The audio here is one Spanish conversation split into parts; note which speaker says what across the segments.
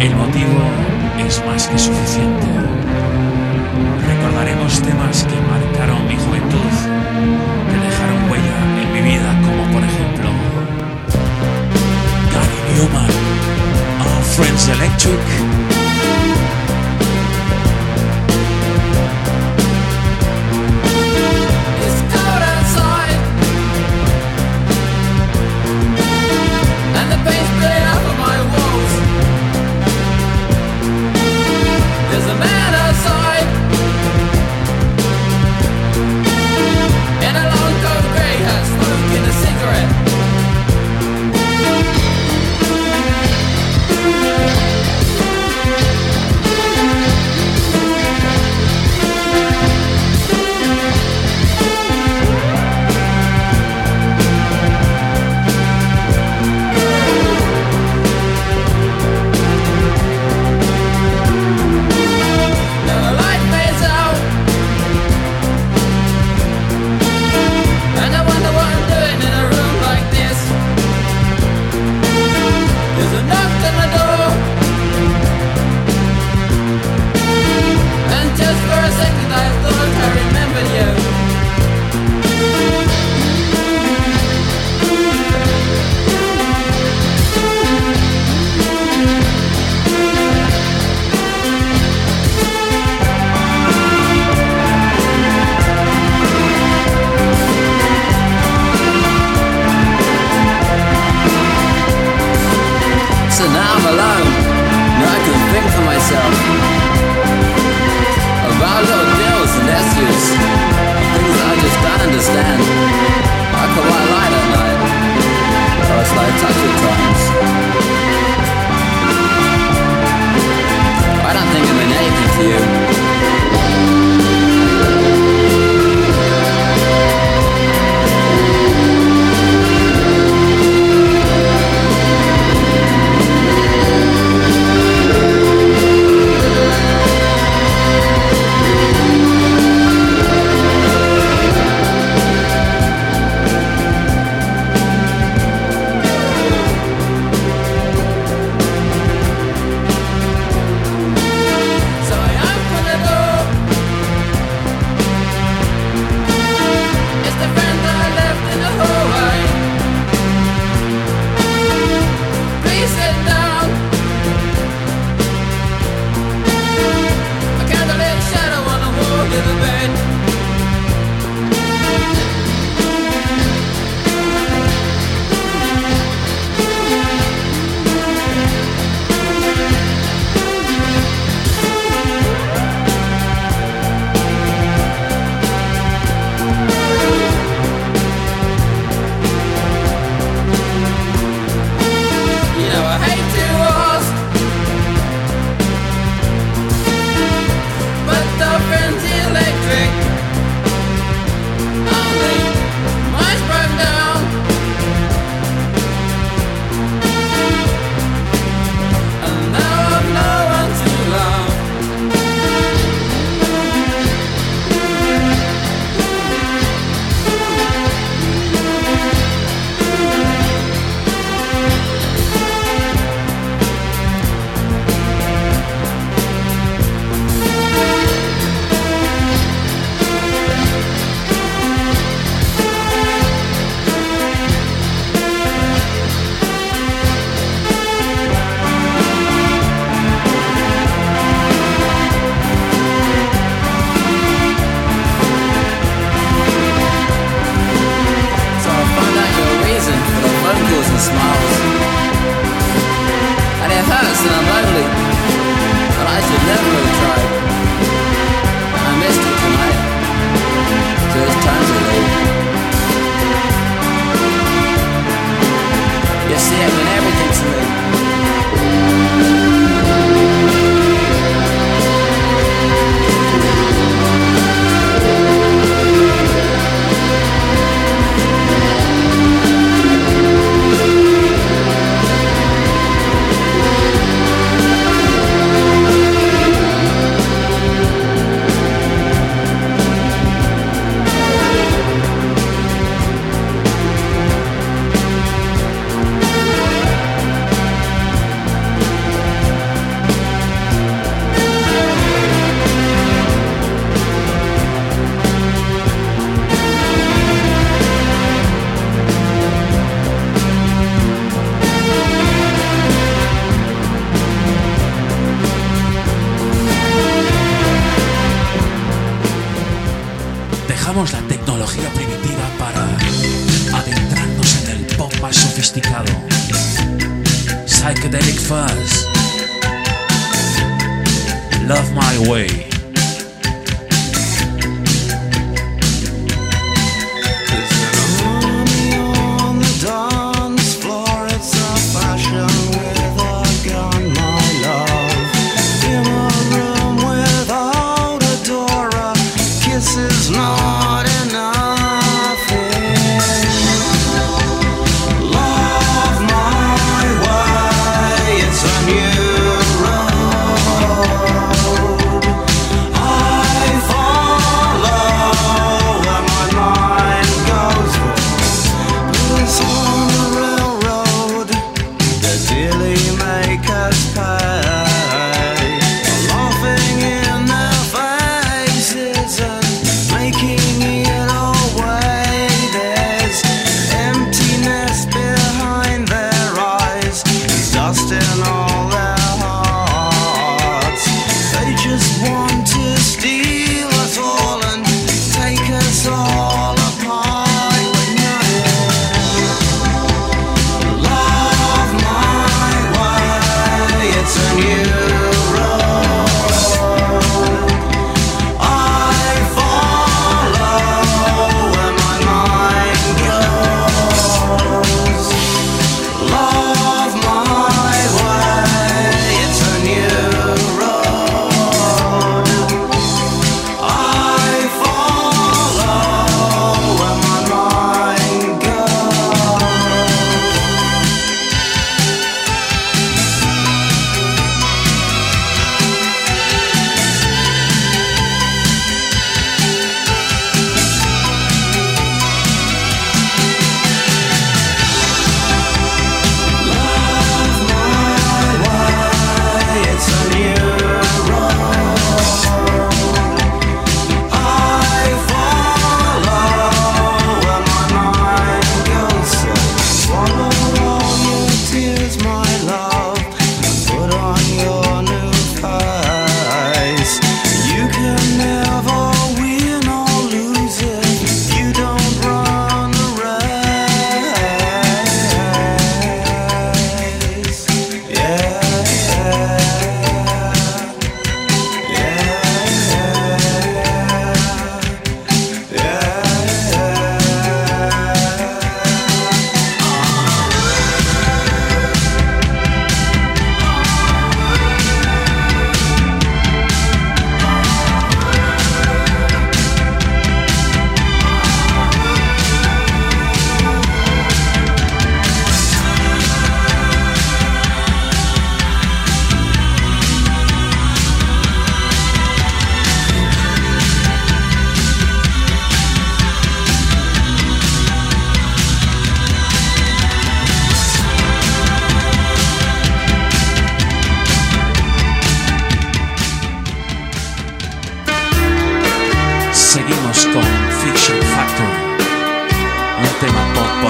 Speaker 1: el motivo es más que suficiente. Recordaremos temas que marcaron mi juventud, que dejaron huella en mi vida, como por ejemplo Gary Newman, Our Friends Electric,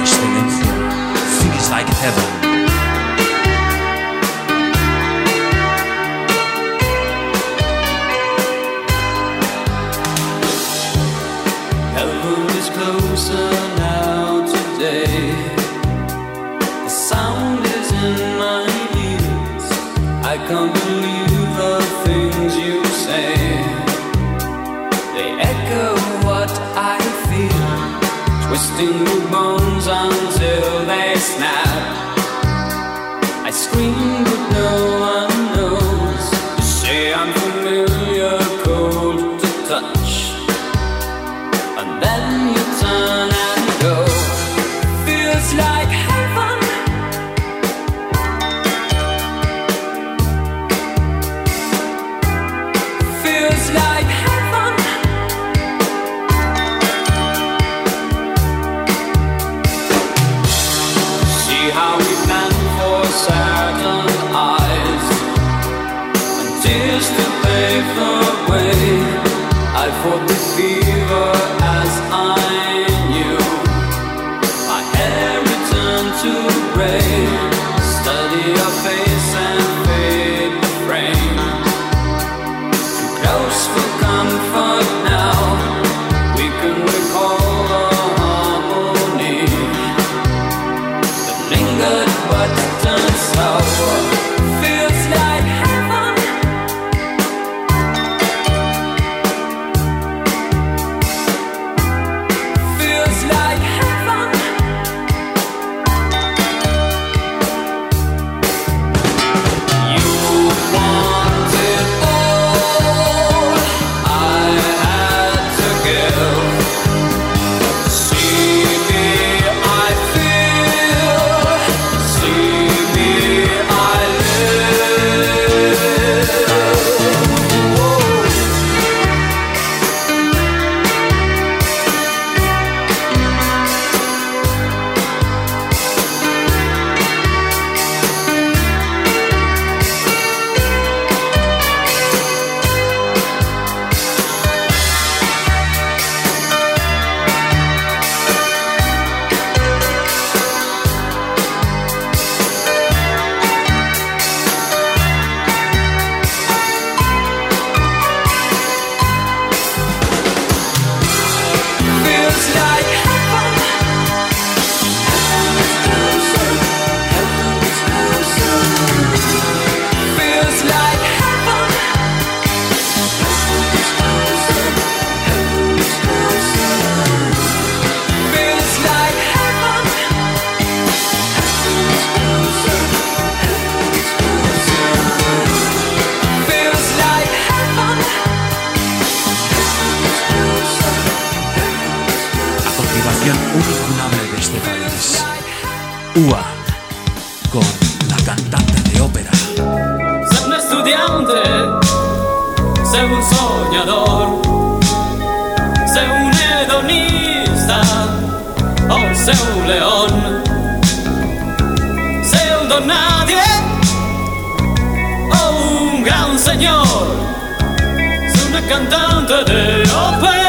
Speaker 2: worse. Feels like heaven. twisting the bones until they snap. I
Speaker 1: scream. to pave the way. I fought UA con la cantante de ópera.
Speaker 2: Ser un estudiante, ser un soñador, ser un hedonista o ser un león, ser un don nadie o un gran señor, ser una cantante de ópera.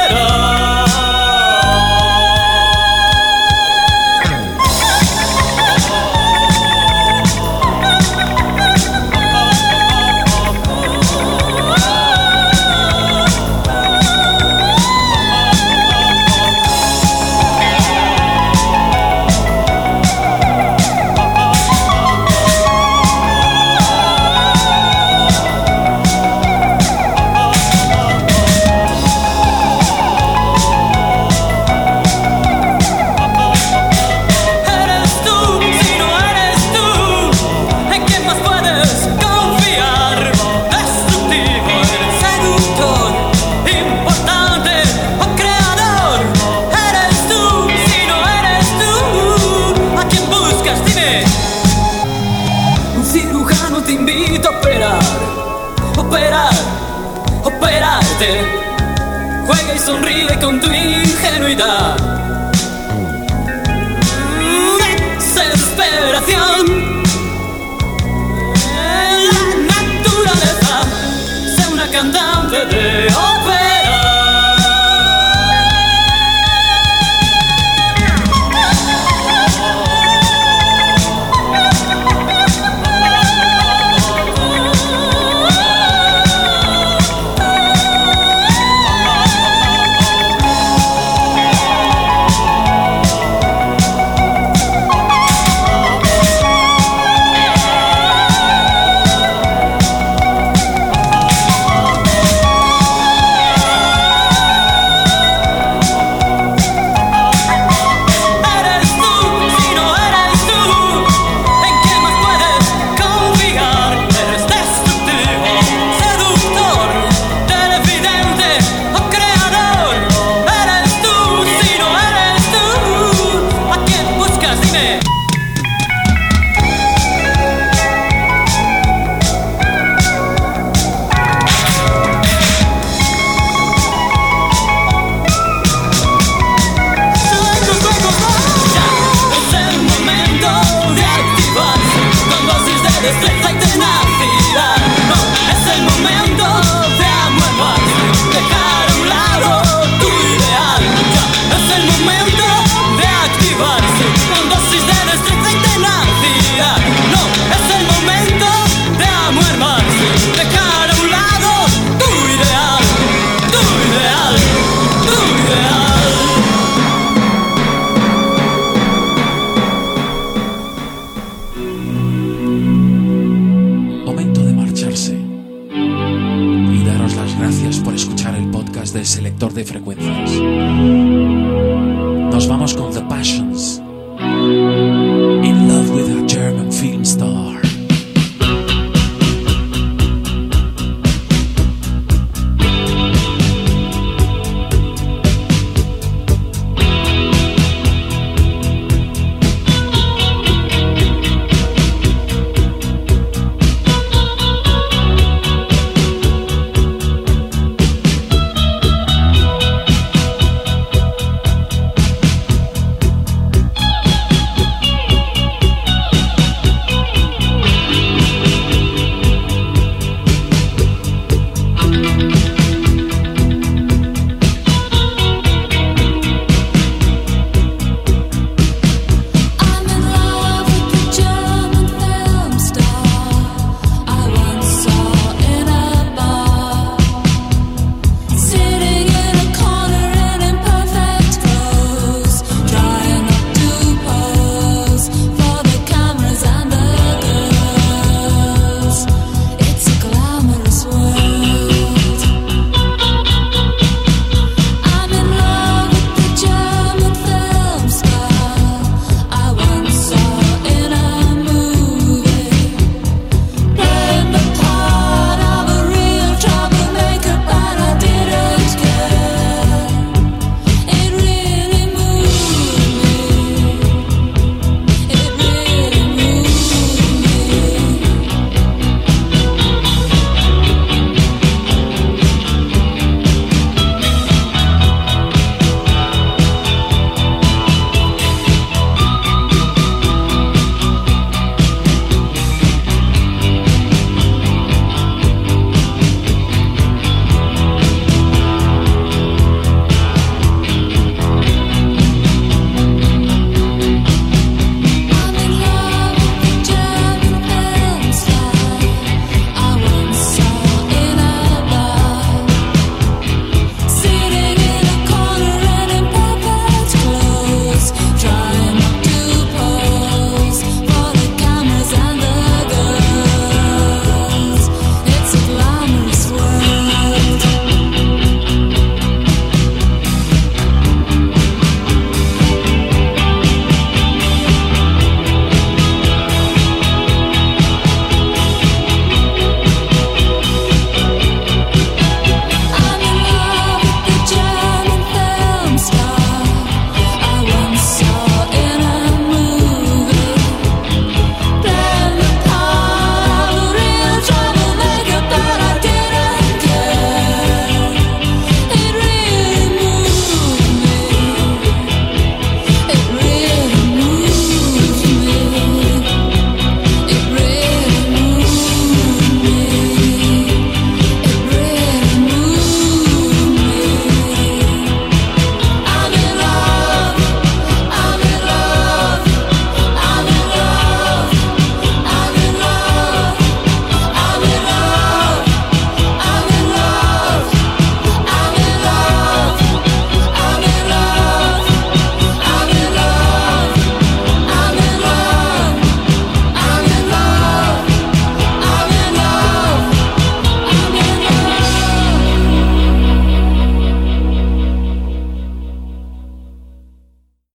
Speaker 1: Vamos com the passion.